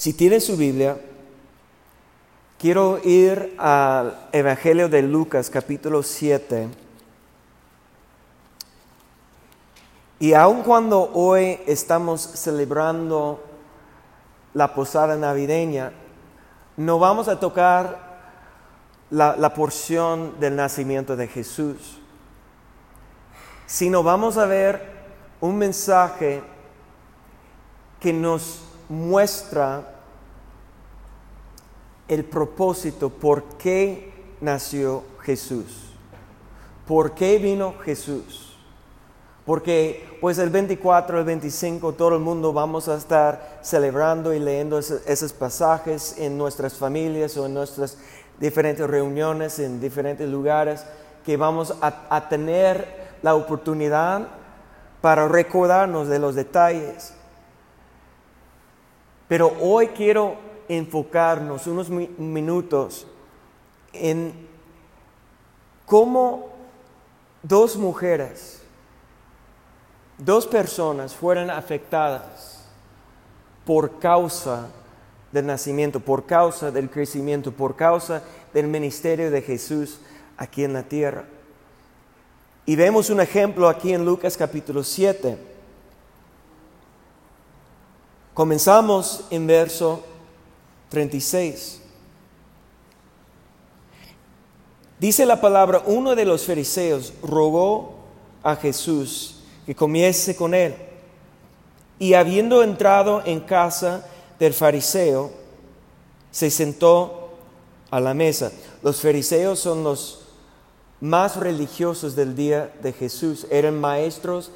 Si tienen su Biblia, quiero ir al Evangelio de Lucas capítulo 7. Y aun cuando hoy estamos celebrando la posada navideña, no vamos a tocar la, la porción del nacimiento de Jesús, sino vamos a ver un mensaje que nos muestra el propósito, por qué nació Jesús, por qué vino Jesús. Porque pues el 24, el 25, todo el mundo vamos a estar celebrando y leyendo esos, pasajes en nuestras familias o en nuestras diferentes reuniones, en diferentes lugares, que vamos a tener la oportunidad para recordarnos de los detalles. Pero hoy quiero enfocarnos unos minutos en cómo dos mujeres, dos personas fueron afectadas por causa del nacimiento, por causa del crecimiento, por causa del ministerio de Jesús aquí en la tierra. Y vemos un ejemplo aquí en Lucas capítulo 7. Comenzamos en verso 36. Dice la palabra, uno de los fariseos rogó a Jesús que comiese con él. Y habiendo entrado en casa del fariseo, se sentó a la mesa. Los fariseos son los más religiosos del día de Jesús. Eran maestros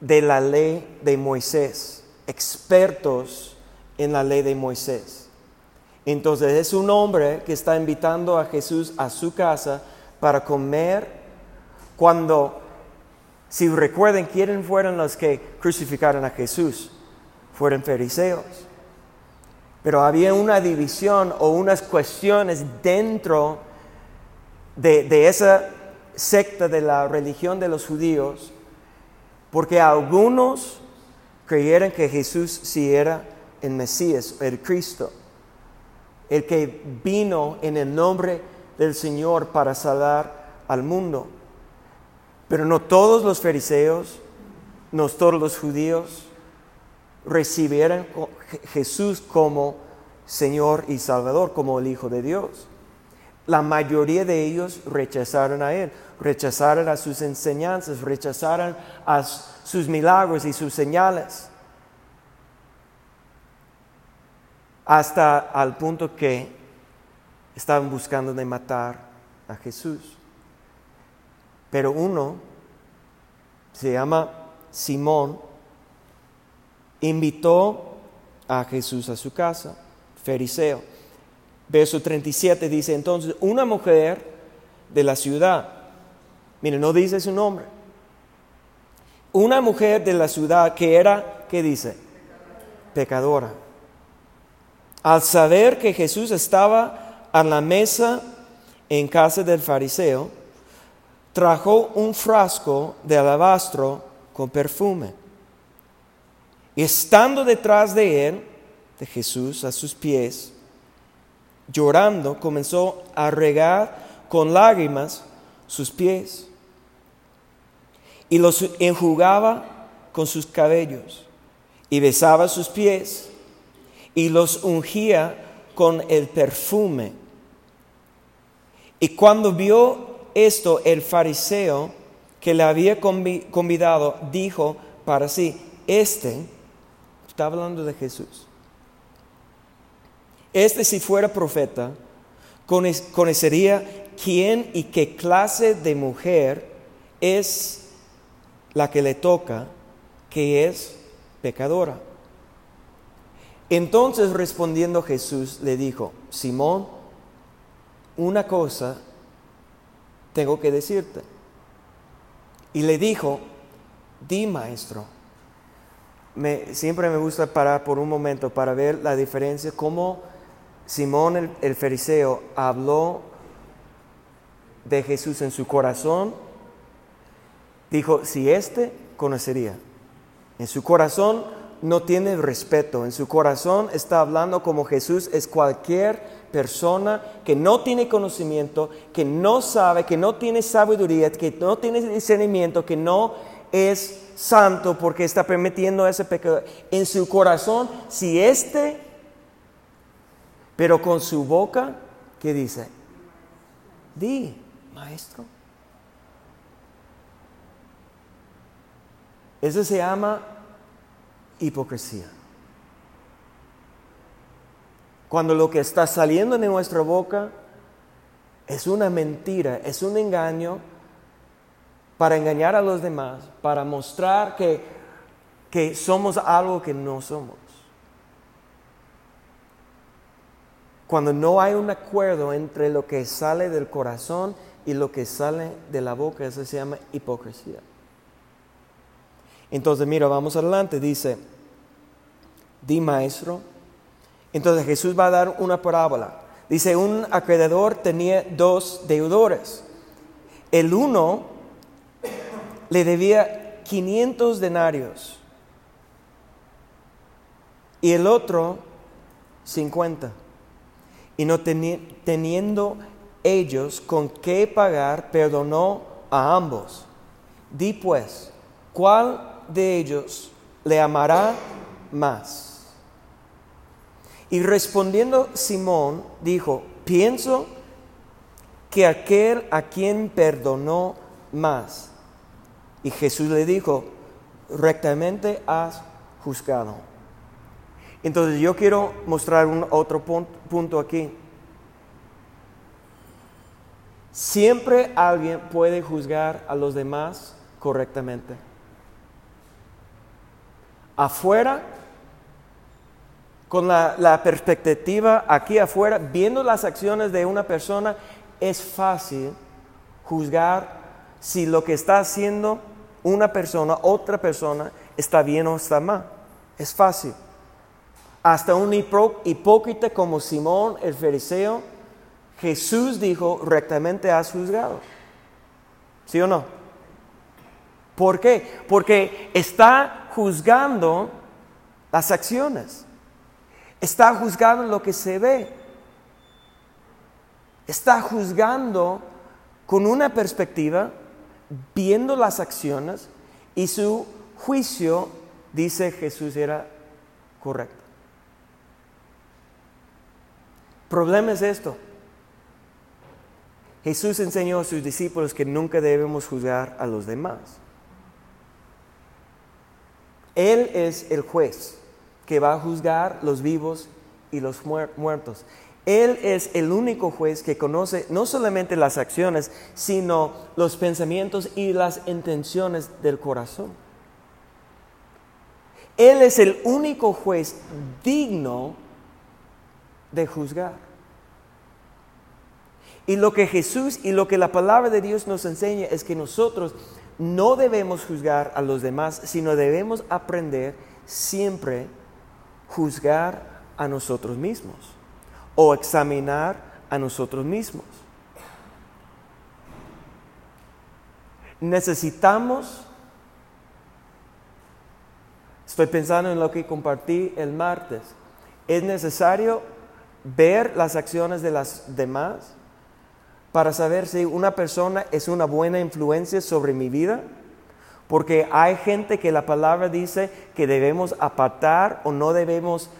de la ley de Moisés expertos en la ley de Moisés. Entonces es un hombre que está invitando a Jesús a su casa para comer cuando, si recuerden, quiénes fueron los que crucificaron a Jesús? Fueron fariseos. Pero había una división o unas cuestiones dentro de, de esa secta de la religión de los judíos, porque algunos creyeron que Jesús sí era el Mesías, el Cristo, el que vino en el nombre del Señor para salvar al mundo. Pero no todos los fariseos, no todos los judíos recibieron Jesús como Señor y Salvador, como el Hijo de Dios. La mayoría de ellos rechazaron a Él, rechazaron a sus enseñanzas, rechazaron a sus milagros y sus señales. Hasta al punto que estaban buscando matar a Jesús. Pero uno, se llama Simón, invitó a Jesús a su casa, fariseo verso 37 dice, entonces una mujer de la ciudad, mire, no dice su nombre, una mujer de la ciudad que era, ¿qué dice? Pecadora. Al saber que Jesús estaba a la mesa en casa del fariseo, trajo un frasco de alabastro con perfume. Y estando detrás de él, de Jesús, a sus pies, llorando, comenzó a regar con lágrimas sus pies y los enjugaba con sus cabellos y besaba sus pies y los ungía con el perfume. Y cuando vio esto el fariseo que le había convidado, dijo para sí, este, está hablando de Jesús, este si fuera profeta, conocería quién y qué clase de mujer es la que le toca, que es pecadora. Entonces respondiendo Jesús le dijo, Simón, una cosa tengo que decirte. Y le dijo, di maestro. siempre me gusta parar por un momento para ver la diferencia, cómo Simón el, fariseo habló de Jesús en su corazón, dijo, si éste conocería. En su corazón no tiene respeto. En su corazón está hablando como Jesús es cualquier persona que no tiene conocimiento, que no sabe, que no tiene sabiduría, que no tiene discernimiento, que no es santo porque está permitiendo ese pecado. En su corazón, si este, pero con su boca, ¿qué dice? Di, maestro. Eso se llama hipocresía. Cuando lo que está saliendo de nuestra boca es una mentira, es un engaño para engañar a los demás, para mostrar que, que somos algo que no somos. Cuando no hay un acuerdo entre lo que sale del corazón y lo que sale de la boca, eso se llama hipocresía. Entonces, mira, vamos adelante, dice, di maestro. Entonces Jesús va a dar una parábola. Dice, un acreedor tenía dos deudores. El uno le debía 500 denarios y el otro 50. Y no teniendo ellos con qué pagar, perdonó a ambos. Di pues, ¿cuál de ellos le amará más? Y respondiendo Simón dijo, pienso que aquel a quien perdonó más. Y Jesús le dijo, rectamente has juzgado. Entonces yo quiero mostrar un otro punto aquí. Siempre alguien puede juzgar a los demás correctamente afuera, con la, perspectiva aquí afuera, viendo las acciones de una persona, es fácil juzgar si lo que está haciendo una persona, otra persona, está bien o está mal. Es fácil. Hasta un hipócrita como Simón el fariseo, Jesús dijo, rectamente has juzgado. ¿Sí o no? ¿Por qué? Porque está juzgando las acciones. Está juzgando lo que se ve. Está juzgando con una perspectiva, viendo las acciones y su juicio, dice Jesús, era correcto. problema es esto. Jesús enseñó a sus discípulos que nunca debemos juzgar a los demás. Él es el juez que va a juzgar los vivos y los muertos. Él es el único juez que conoce no solamente las acciones, sino los pensamientos y las intenciones del corazón. Él es el único juez digno de juzgar. Y lo que Jesús y lo que la palabra de Dios nos enseña es que nosotros no debemos juzgar a los demás, sino debemos aprender siempre juzgar a nosotros mismos o examinar a nosotros mismos. Necesitamos, estoy pensando en lo que compartí el martes, es necesario ver las acciones de las demás para saber si una persona es una buena influencia sobre mi vida? Porque hay gente que la palabra dice que debemos apartar o no debemos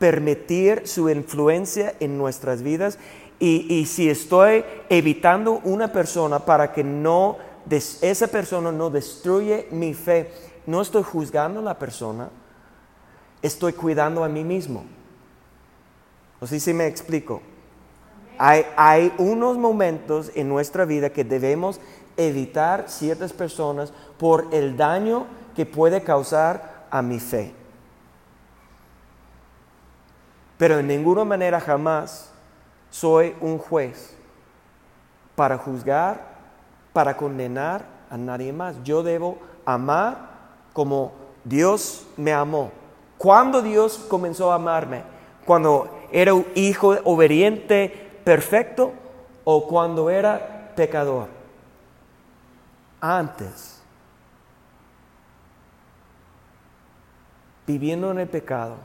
permitir su influencia en nuestras vidas. Y, si estoy evitando una persona para que no esa persona no destruye mi fe, no estoy juzgando a la persona, estoy cuidando a mí mismo. No sé si me explico. Hay, unos momentos en nuestra vida que debemos evitar ciertas personas por el daño que puede causar a mi fe. Pero en ninguna manera jamás soy un juez para juzgar, para condenar a nadie más. Yo debo amar como Dios me amó. ¿Cuándo Dios comenzó a amarme? Cuando era un hijo obediente, perfecto o cuando era pecador? Antes. viviendo en el pecado,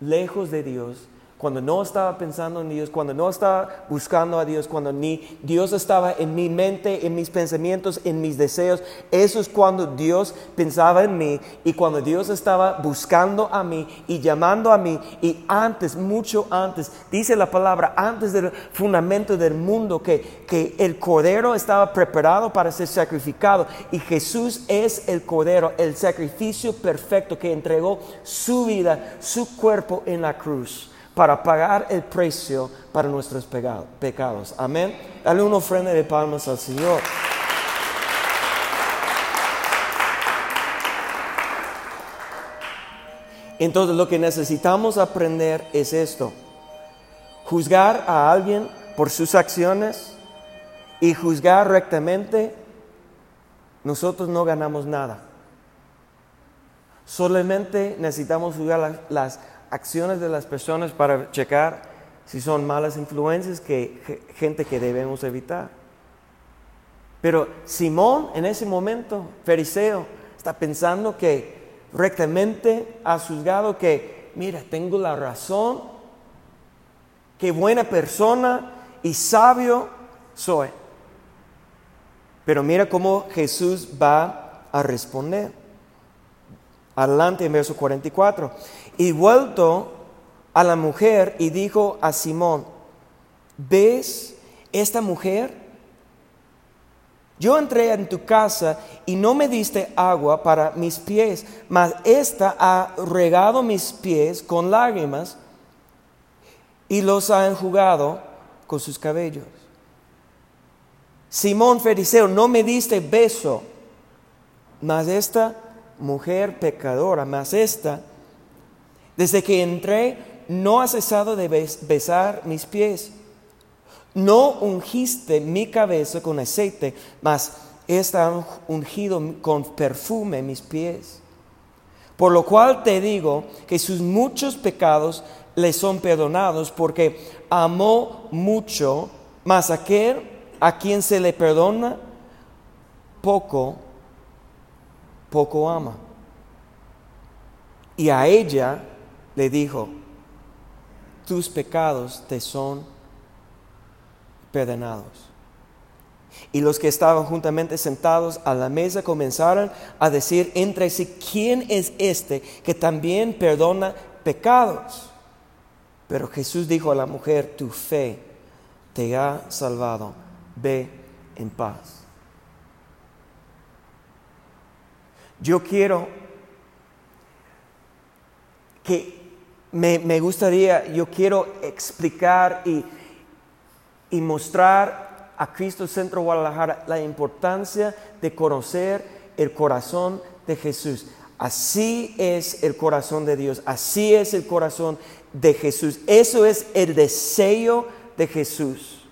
lejos de Dios, cuando no estaba pensando en Dios, cuando no estaba buscando a Dios, cuando ni Dios estaba en mi mente, en mis pensamientos, en mis deseos, eso es cuando Dios pensaba en mí y cuando Dios estaba buscando a mí y llamando a mí y antes, mucho antes, dice la palabra, antes del fundamento del mundo, que, que el cordero estaba preparado para ser sacrificado y Jesús es el cordero, el sacrificio perfecto que entregó su vida, su cuerpo en la cruz para pagar el precio para nuestros pecados. Amén. Dale una ofrenda de palmas al Señor. Entonces lo que necesitamos aprender es esto. Juzgar a alguien por sus acciones y juzgar rectamente, nosotros no ganamos nada. Solamente necesitamos juzgar las, acciones de las personas para checar si son malas influencias, que gente que debemos evitar. Pero Simón en ese momento, fariseo, está pensando que rectamente ha juzgado que, mira, tengo la razón, qué buena persona y sabio soy. Pero mira cómo Jesús va a responder. Adelante en verso 44. Y vuelto a la mujer y dijo a Simón, ¿ves esta mujer? Yo entré en tu casa y no me diste agua para mis pies, mas esta ha regado mis pies con lágrimas y los ha enjugado con sus cabellos. Simón Feriseo, no me diste beso, mas esta mujer pecadora, mas esta desde que entré, no has cesado de besar mis pies. No ungiste mi cabeza con aceite, mas está ungido con perfume mis pies. Por lo cual te digo que sus muchos pecados le son perdonados, porque amó mucho, mas aquel a quien se le perdona, poco, poco ama. Y a ella le dijo, tus pecados te son perdonados. Y los que estaban juntamente sentados a la mesa comenzaron a decir entre sí, ¿quién es este que también perdona pecados? Pero Jesús dijo a la mujer, tu fe te ha salvado, ve en paz. Yo quiero que me, gustaría, yo quiero explicar y, y mostrar a Cristo Centro Guadalajara la importancia de conocer el corazón de Jesús. Así es el corazón de Dios, así es el corazón de Jesús. Eso es el deseo de Jesús.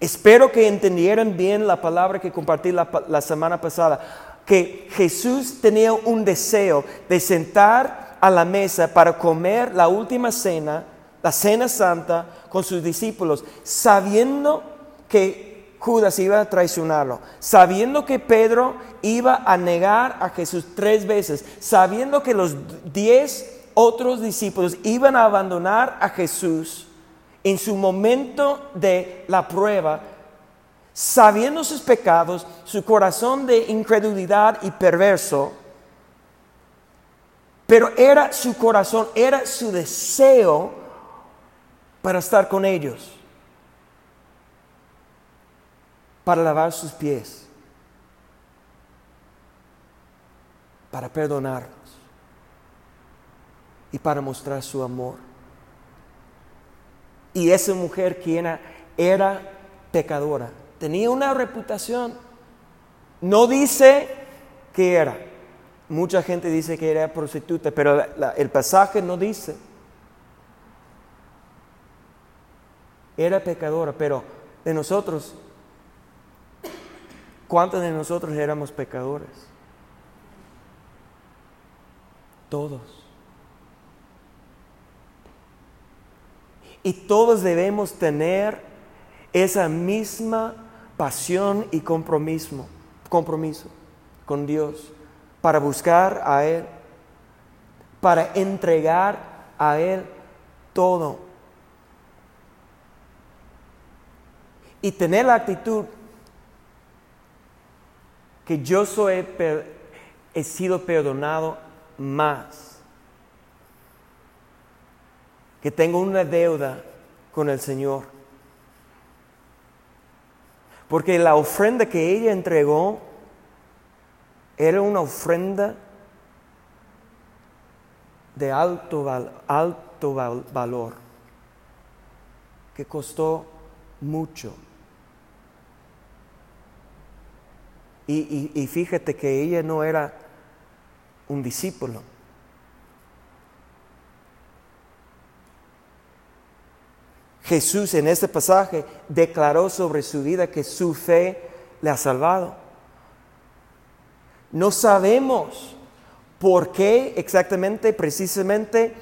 Espero que entendieran bien la palabra que compartí la, la semana pasada que Jesús tenía un deseo de sentar a la mesa para comer la última cena, la cena santa, con sus discípulos, sabiendo que Judas iba a traicionarlo, sabiendo que Pedro iba a negar a Jesús tres veces, sabiendo que los diez otros discípulos iban a abandonar a Jesús en su momento de la prueba, sabiendo sus pecados, su corazón de incredulidad y perverso, pero era su corazón, era su deseo para estar con ellos, para lavar sus pies, para perdonarlos y para mostrar su amor. Y esa mujer quien era pecadora, tenía una reputación. No dice que era. Mucha gente dice que era prostituta, pero el pasaje no dice. Era pecadora, pero de nosotros, ¿cuántos de nosotros éramos pecadores? Todos. Y todos debemos tener esa misma pasión y compromiso, compromiso con Dios para buscar a Él, para entregar a Él todo. Y tener la actitud que yo soy, he sido perdonado más, que tengo una deuda con el Señor. Porque la ofrenda que ella entregó era una ofrenda de alto, alto valor, que costó mucho. Y, y, fíjate que ella no era un discípulo. Jesús en este pasaje declaró sobre su vida que su fe le ha salvado. No sabemos por qué exactamente, precisamente,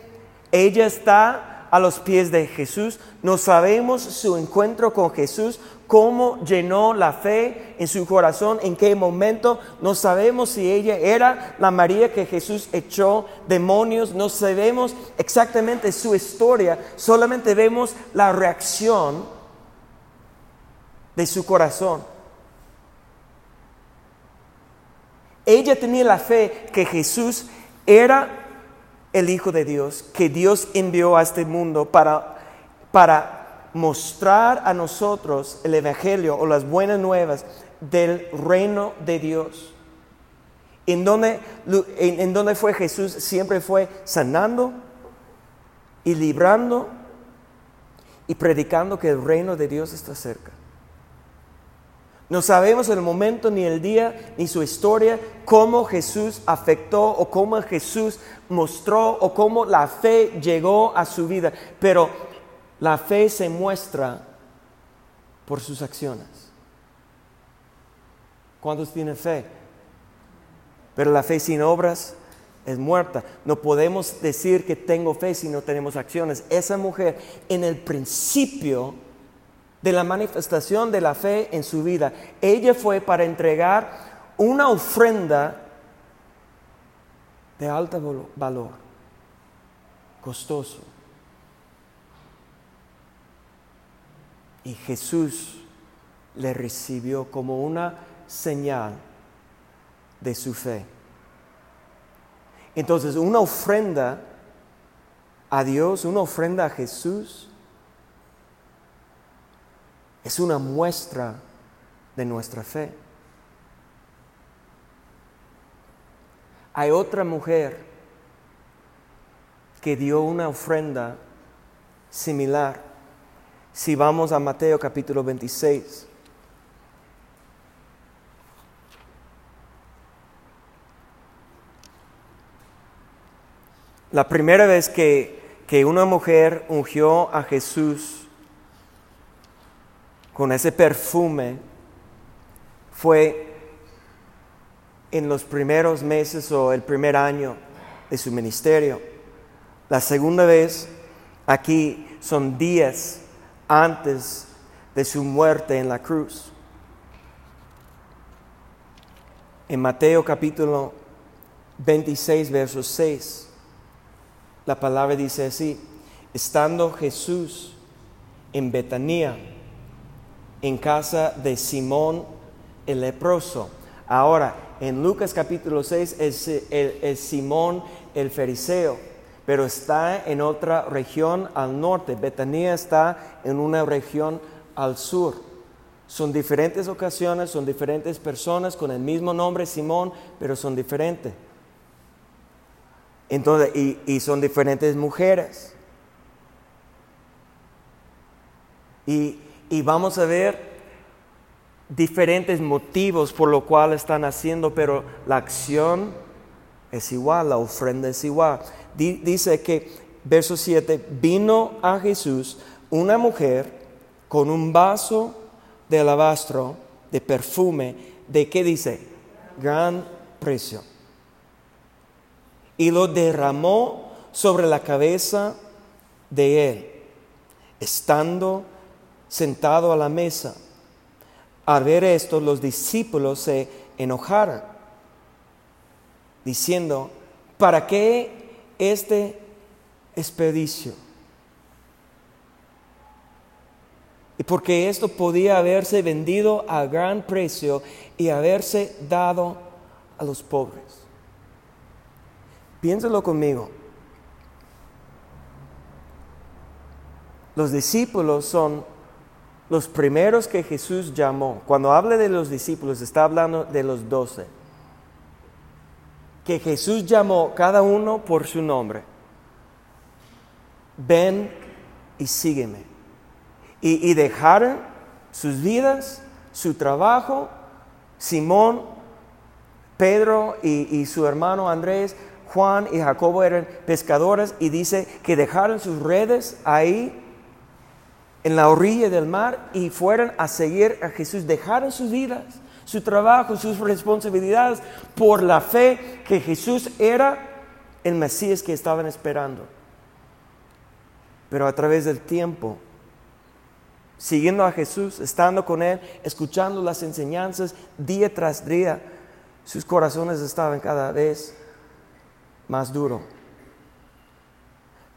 ella está a los pies de Jesús. No sabemos su encuentro con Jesús, cómo llenó la fe en su corazón, en qué momento. No sabemos si ella era la María que Jesús echó demonios. No sabemos exactamente su historia, solamente vemos la reacción de su corazón. Ella tenía la fe que Jesús era el Hijo de Dios, que Dios envió a este mundo para, para mostrar a nosotros el Evangelio o las buenas nuevas del reino de Dios. En donde, en donde fue Jesús siempre fue sanando y librando y predicando que el reino de Dios está cerca. No sabemos el momento, ni el día, ni su historia, cómo Jesús afectó o cómo Jesús mostró o cómo la fe llegó a su vida. Pero la fe se muestra por sus acciones. ¿Cuántos tienen fe? Pero la fe sin obras es muerta. No podemos decir que tengo fe si no tenemos acciones. Esa mujer en el principio de la manifestación de la fe en su vida. Ella fue para entregar una ofrenda de alto valor, costoso. Y Jesús le recibió como una señal de su fe. Entonces, una ofrenda a Dios, una ofrenda a Jesús, es una muestra de nuestra fe. Hay otra mujer que dio una ofrenda similar. Si vamos a Mateo capítulo 26. La primera vez que, que una mujer ungió a Jesús con ese perfume fue en los primeros meses o el primer año de su ministerio. La segunda vez aquí son días antes de su muerte en la cruz. En Mateo capítulo 26, verso 6, la palabra dice así, estando Jesús en Betanía, en casa de Simón el leproso. Ahora, en Lucas capítulo 6 es, Simón el fariseo, pero está en otra región al norte. Betania está en una región al sur. Son diferentes ocasiones, son diferentes personas con el mismo nombre Simón, pero son diferentes. Entonces, y, y son diferentes mujeres. Y y vamos a ver diferentes motivos por lo cual están haciendo, pero la acción es igual, la ofrenda es igual. Dice que, verso 7, vino a Jesús una mujer con un vaso de alabastro de perfume, ¿de qué dice? Gran precio. Y lo derramó sobre la cabeza de él, estando sentado a la mesa. Al ver esto, los discípulos se enojaron. diciendo, ¿para qué este expedicio? Y porque esto podía haberse vendido a gran precio y haberse dado a los pobres. Piénselo conmigo. Los discípulos son los primeros que Jesús llamó. Cuando habla de los discípulos, está hablando de los doce. Que Jesús llamó cada uno por su nombre. Ven y sígueme. Y, dejaron sus vidas, su trabajo. Simón, Pedro y, su hermano Andrés, Juan y Jacobo eran pescadores y dice que dejaron sus redes ahí en la orilla del mar y fueron a seguir a Jesús. Dejaron sus vidas, su trabajo, sus responsabilidades por la fe que Jesús era el Mesías que estaban esperando. Pero a través del tiempo, siguiendo a Jesús, estando con Él, escuchando las enseñanzas día tras día, sus corazones estaban cada vez más duros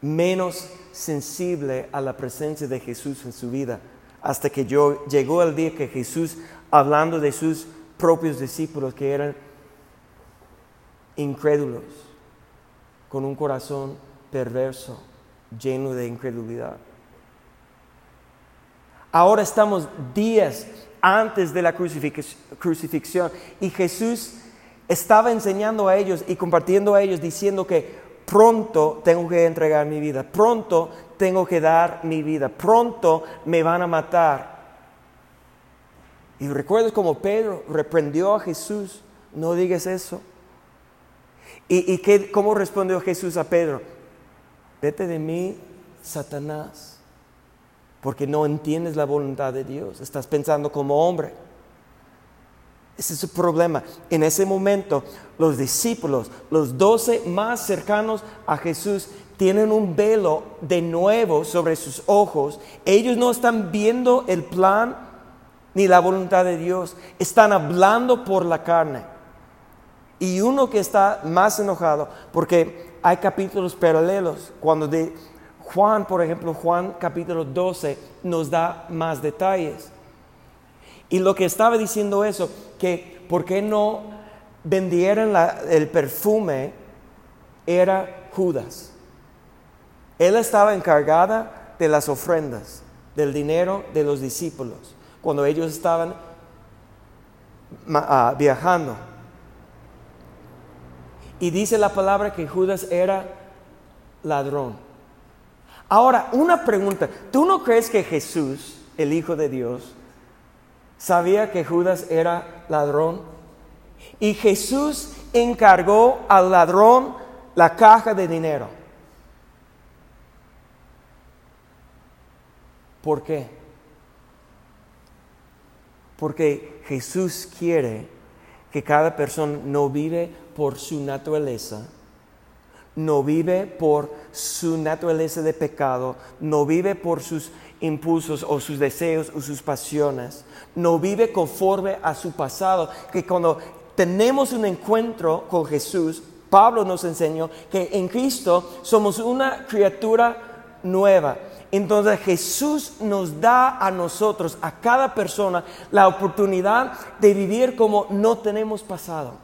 menos sensible a la presencia de Jesús en su vida, hasta que yo, llegó el día que Jesús, hablando de sus propios discípulos que eran incrédulos, con un corazón perverso, lleno de incredulidad. Ahora estamos días antes de la crucifixión y Jesús estaba enseñando a ellos y compartiendo a ellos diciendo que pronto tengo que entregar mi vida, pronto tengo que dar mi vida, pronto me van a matar. Y recuerdas como Pedro reprendió a Jesús, no digas eso. ¿Y, y cómo respondió Jesús a Pedro? Vete de mí, Satanás, porque no entiendes la voluntad de Dios, estás pensando como hombre. Ese es el problema. En ese momento, los discípulos, los doce más cercanos a Jesús, tienen un velo de nuevo sobre sus ojos. Ellos no están viendo el plan ni la voluntad de Dios. Están hablando por la carne. Y uno que está más enojado, porque hay capítulos paralelos. Cuando de Juan, por ejemplo, Juan capítulo 12 nos da más detalles. Y lo que estaba diciendo eso, que por qué no vendieran el perfume, era Judas. Él estaba encargada de las ofrendas, del dinero de los discípulos, cuando ellos estaban ah, viajando. Y dice la palabra que Judas era ladrón. Ahora, una pregunta, ¿tú no crees que Jesús, el Hijo de Dios, sabía que Judas era ladrón. Y Jesús encargó al ladrón la caja de dinero. ¿Por qué? Porque Jesús quiere que cada persona no vive por su naturaleza, no vive por su naturaleza de pecado, no vive por sus impulsos o sus deseos o sus pasiones, no vive conforme a su pasado, que cuando tenemos un encuentro con Jesús, Pablo nos enseñó que en Cristo somos una criatura nueva. Entonces Jesús nos da a nosotros, a cada persona, la oportunidad de vivir como no tenemos pasado.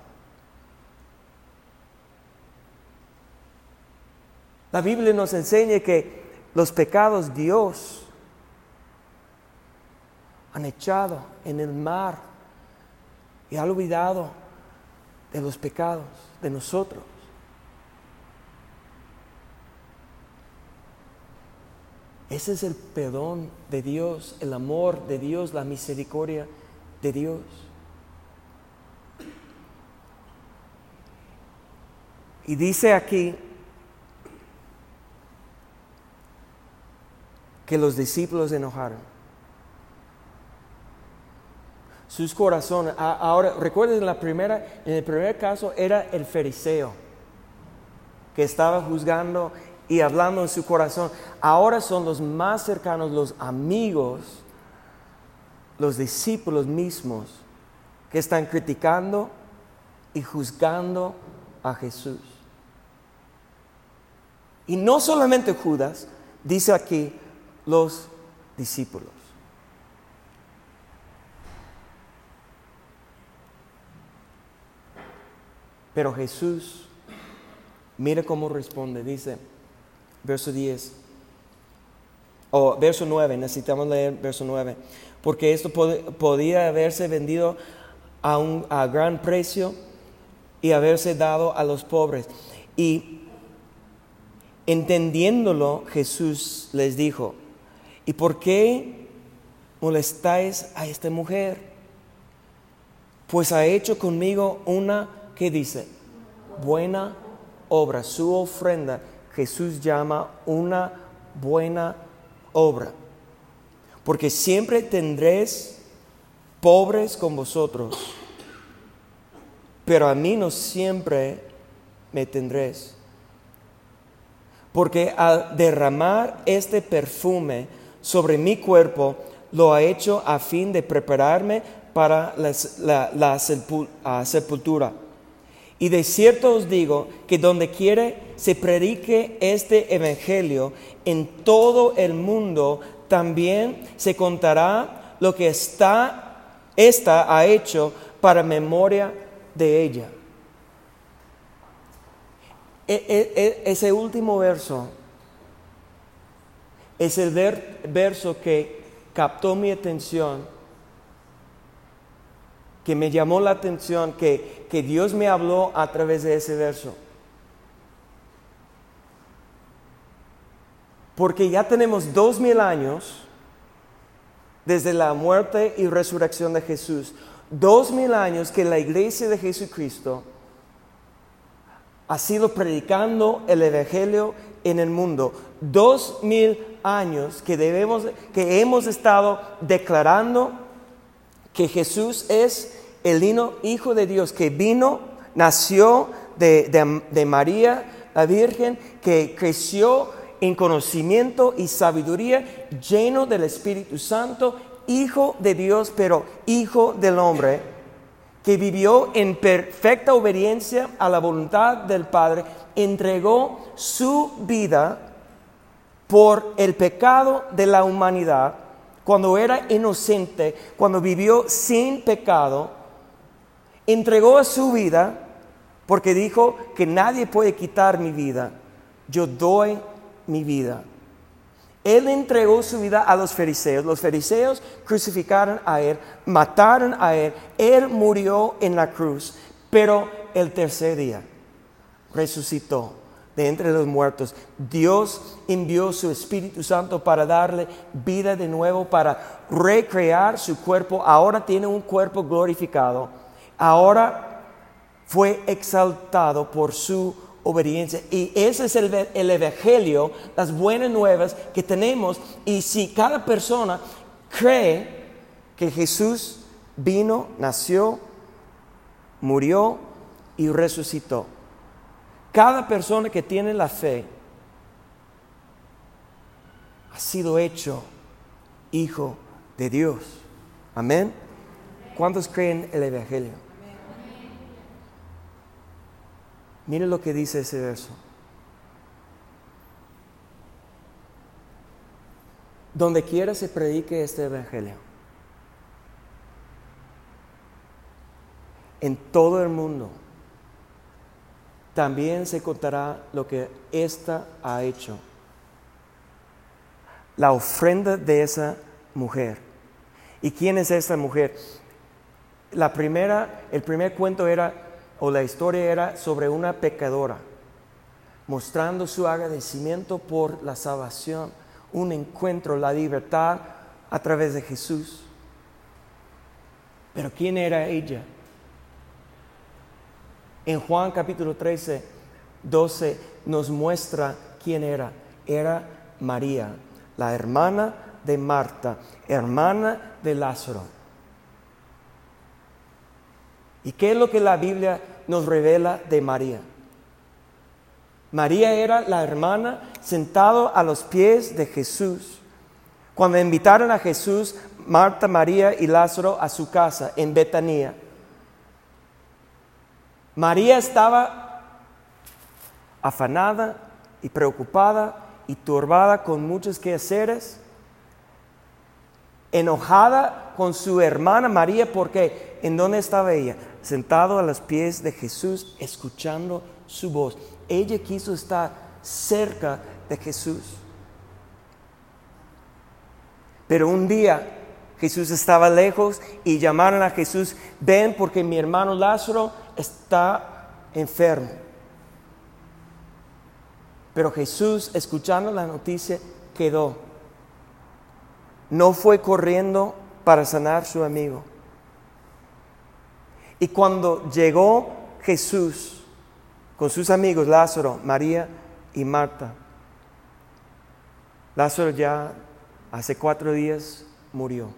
La Biblia nos enseña que los pecados Dios han echado en el mar y han olvidado de los pecados de nosotros. Ese es el perdón de Dios, el amor de Dios, la misericordia de Dios. Y dice aquí que los discípulos enojaron sus corazones. Ahora, recuerden, en, la primera, en el primer caso era el fariseo que estaba juzgando y hablando en su corazón. Ahora son los más cercanos, los amigos, los discípulos mismos, que están criticando y juzgando a Jesús. Y no solamente Judas, dice aquí los discípulos. Pero Jesús, mire cómo responde, dice, verso 10, o verso 9, necesitamos leer verso 9, porque esto podía haberse vendido a, un, a gran precio y haberse dado a los pobres. Y entendiéndolo, Jesús les dijo, ¿y por qué molestáis a esta mujer? Pues ha hecho conmigo una ¿qué dice? Buena obra. Su ofrenda Jesús llama una buena obra. Porque siempre tendréis pobres con vosotros, pero a mí no siempre me tendréis. Porque al derramar este perfume sobre mi cuerpo, lo ha hecho a fin de prepararme para la, sepultura. Y de cierto os digo que donde quiere se predique este evangelio en todo el mundo, también se contará lo que está, esta ha hecho para memoria de ella. E, e, e, ese último verso es el verso que captó mi atención que me llamó la atención, que, que Dios me habló a través de ese verso. Porque ya tenemos dos mil años desde la muerte y resurrección de Jesús. Dos mil años que la iglesia de Jesucristo ha sido predicando el Evangelio en el mundo. Dos mil años que debemos, que hemos estado declarando que Jesús es el Hijo de Dios que vino, nació de, María, la Virgen, que creció en conocimiento y sabiduría, lleno del Espíritu Santo, Hijo de Dios, pero Hijo del hombre, que vivió en perfecta obediencia a la voluntad del Padre, entregó su vida por el pecado de la humanidad cuando era inocente, cuando vivió sin pecado, entregó su vida porque dijo que nadie puede quitar mi vida. Yo doy mi vida. Él entregó su vida a los fariseos. Los fariseos crucificaron a él, mataron a él. Él murió en la cruz. Pero el tercer día resucitó de entre los muertos. Dios envió su Espíritu Santo para darle vida de nuevo, para recrear su cuerpo. Ahora tiene un cuerpo glorificado. Ahora fue exaltado por su obediencia. Y ese es el, el Evangelio, las buenas nuevas que tenemos. Y si cada persona cree que Jesús vino, nació, murió y resucitó cada persona que tiene la fe ha sido hecho hijo de Dios. Amén. ¿Cuántos creen el Evangelio? Mire lo que dice ese verso. Donde quiera se predique este Evangelio. En todo el mundo también se contará lo que ésta ha hecho. La ofrenda de esa mujer. ¿Y quién es esta mujer? La primera, el primer cuento era, o la historia era sobre una pecadora, mostrando su agradecimiento por la salvación, un encuentro, la libertad a través de Jesús. Pero ¿quién era ella? En Juan capítulo 13, 12 nos muestra quién era. Era María, la hermana de Marta, hermana de Lázaro. ¿Y qué es lo que la Biblia nos revela de María? María era la hermana sentado a los pies de Jesús. Cuando invitaron a Jesús, Marta, María y Lázaro a su casa en Betania. María estaba afanada y preocupada y turbada con muchos quehaceres, enojada con su hermana María porque ¿en dónde estaba ella? Sentado a los pies de Jesús escuchando su voz. Ella quiso estar cerca de Jesús. Pero un día Jesús estaba lejos y llamaron a Jesús, ven porque mi hermano Lázaro está enfermo. Pero Jesús, escuchando la noticia, quedó. No fue corriendo para sanar a su amigo. Y cuando llegó Jesús con sus amigos Lázaro, María y Marta, Lázaro ya hace cuatro días murió.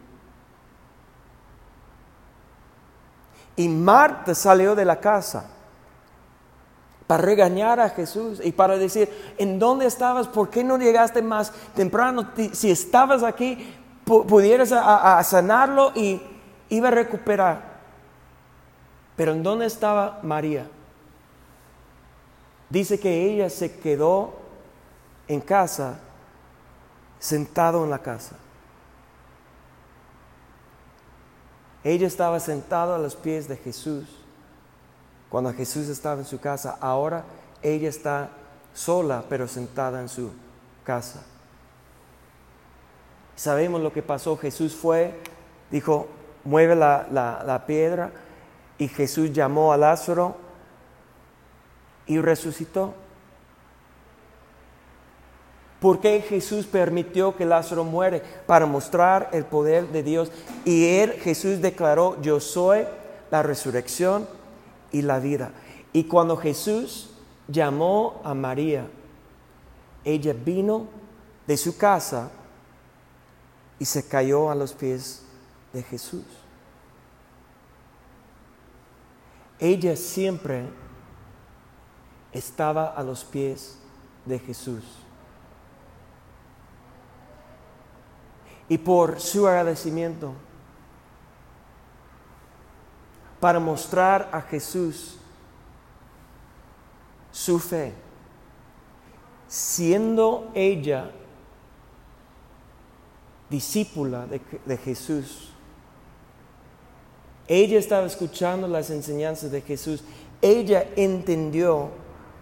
Y Marta salió de la casa para regañar a Jesús y para decir, ¿en dónde estabas? ¿Por qué no llegaste más temprano? Si estabas aquí, pudieras a, sanarlo y iba a recuperar. Pero ¿en dónde estaba María? Dice que ella se quedó en casa, sentado en la casa. Ella estaba sentada a los pies de Jesús cuando Jesús estaba en su casa. Ahora ella está sola, pero sentada en su casa. Sabemos lo que pasó. Jesús fue, dijo, mueve la, la piedra y Jesús llamó a Lázaro y resucitó. ¿Por qué Jesús permitió que Lázaro muere? Para mostrar el poder de Dios. Y él, Jesús declaró, yo soy la resurrección y la vida. Y cuando Jesús llamó a María, ella vino de su casa y se cayó a los pies de Jesús. Ella siempre estaba a los pies de Jesús. y por su agradecimiento para mostrar a Jesús su fe, siendo ella discípula de, de, Jesús. Ella estaba escuchando las enseñanzas de Jesús. Ella entendió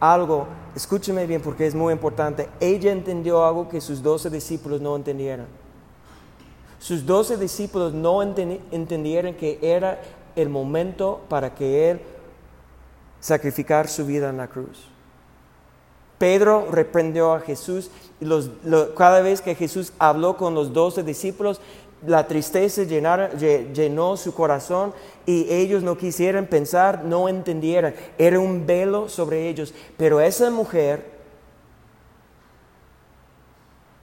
algo, escúcheme bien porque es muy importante, ella entendió algo que sus doce discípulos no entendieron sus doce discípulos no entendieron que era el momento para que Él sacrificar su vida en la cruz. Pedro reprendió a Jesús y cada vez que Jesús habló con los doce discípulos, la tristeza llenó su corazón y ellos no quisieran pensar, no entendieran. Era un velo sobre ellos. Pero esa mujer,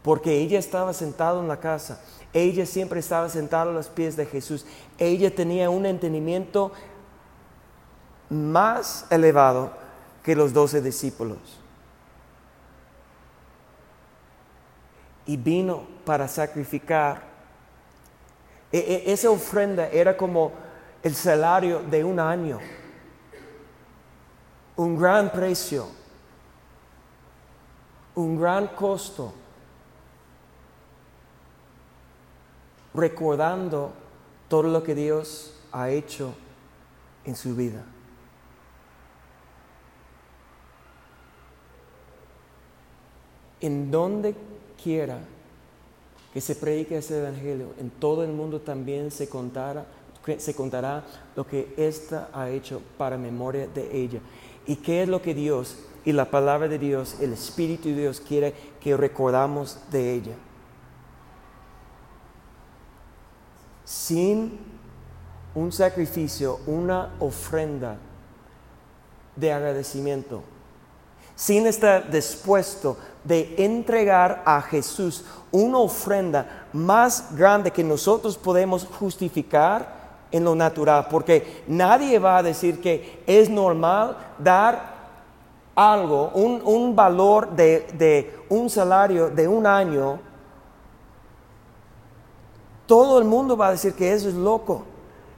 porque ella estaba sentada en la casa, ella siempre estaba sentada a los pies de Jesús. Ella tenía un entendimiento más elevado que los doce discípulos. Y vino para sacrificar. E, e, esa ofrenda era como el salario de un año. Un gran precio. Un gran costo recordando todo lo que Dios ha hecho en su vida. En donde quiera que se predique ese evangelio, en todo el mundo también se contará, se contará lo que ésta ha hecho para memoria de ella. ¿Y qué es lo que Dios y la palabra de Dios, el Espíritu de Dios quiere que recordamos de ella? sin un sacrificio, una ofrenda de agradecimiento, sin estar dispuesto de entregar a Jesús una ofrenda más grande que nosotros podemos justificar en lo natural, porque nadie va a decir que es normal dar algo, un, valor de, de un salario de un año todo el mundo va a decir que eso es loco.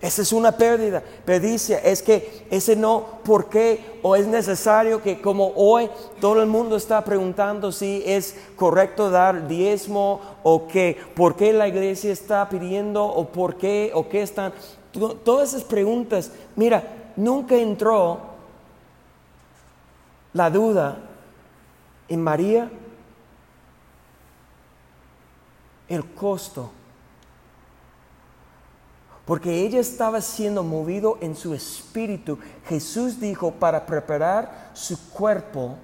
Esa es una pérdida. Pero dice, es que ese no, ¿por qué? O es necesario que como hoy todo el mundo está preguntando si es correcto dar diezmo o qué, por qué la iglesia está pidiendo o por qué o qué están. Todas esas preguntas, mira, nunca entró la duda en María el costo porque ella estaba siendo movido en su espíritu. Jesús dijo para preparar su cuerpo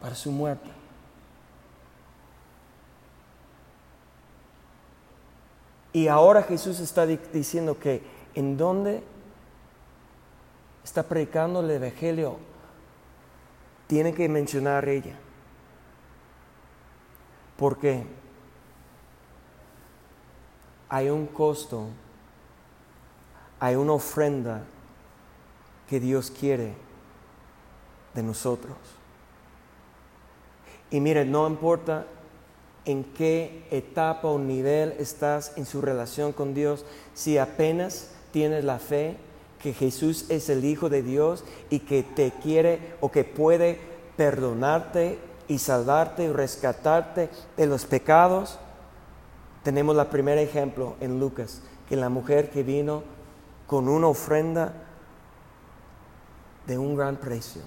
para su muerte. Y ahora Jesús está diciendo que en donde está predicando el Evangelio, tiene que mencionar ella. ¿Por qué? Hay un costo, hay una ofrenda que Dios quiere de nosotros. Y mire, no importa en qué etapa o nivel estás en su relación con Dios, si apenas tienes la fe que Jesús es el Hijo de Dios y que te quiere o que puede perdonarte y salvarte y rescatarte de los pecados, tenemos el primer ejemplo en Lucas, que la mujer que vino con una ofrenda de un gran precio,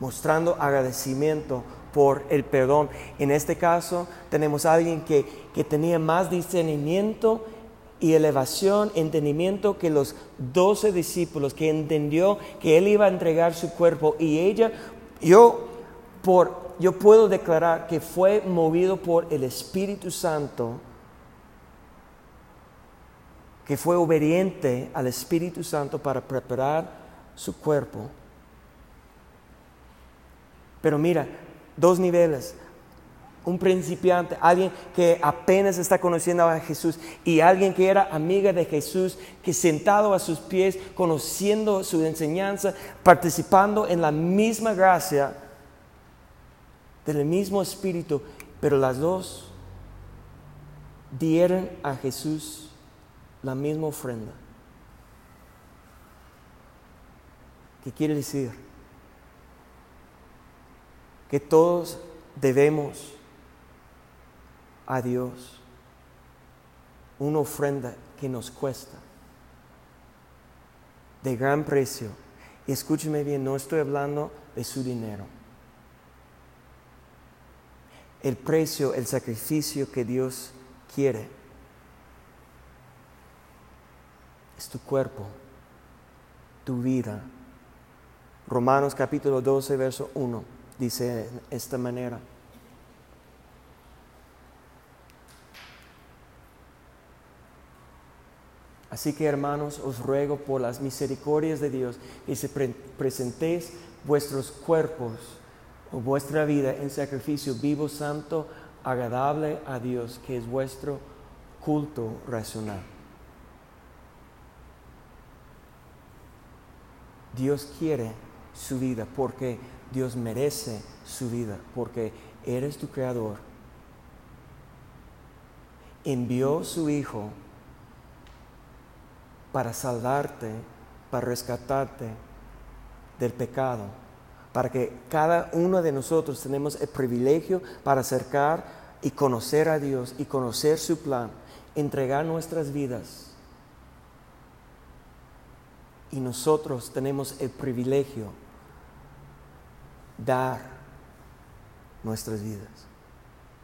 mostrando agradecimiento por el perdón. En este caso tenemos a alguien que, que tenía más discernimiento y elevación, entendimiento que los doce discípulos, que entendió que él iba a entregar su cuerpo y ella, yo por yo puedo declarar que fue movido por el Espíritu Santo, que fue obediente al Espíritu Santo para preparar su cuerpo. Pero mira, dos niveles. Un principiante, alguien que apenas está conociendo a Jesús y alguien que era amiga de Jesús, que sentado a sus pies, conociendo su enseñanza, participando en la misma gracia, del mismo espíritu, pero las dos dieron a Jesús la misma ofrenda. ¿Qué quiere decir? Que todos debemos a Dios una ofrenda que nos cuesta de gran precio. Y escúcheme bien, no estoy hablando de su dinero el precio, el sacrificio que Dios quiere. Es tu cuerpo, tu vida. Romanos capítulo 12, verso 1 dice de esta manera. Así que hermanos, os ruego por las misericordias de Dios que se presentéis vuestros cuerpos vuestra vida en sacrificio vivo, santo, agradable a Dios, que es vuestro culto racional. Dios quiere su vida porque Dios merece su vida, porque eres tu creador. Envió su Hijo para salvarte, para rescatarte del pecado para que cada uno de nosotros tenemos el privilegio para acercar y conocer a Dios y conocer su plan, entregar nuestras vidas. Y nosotros tenemos el privilegio dar nuestras vidas.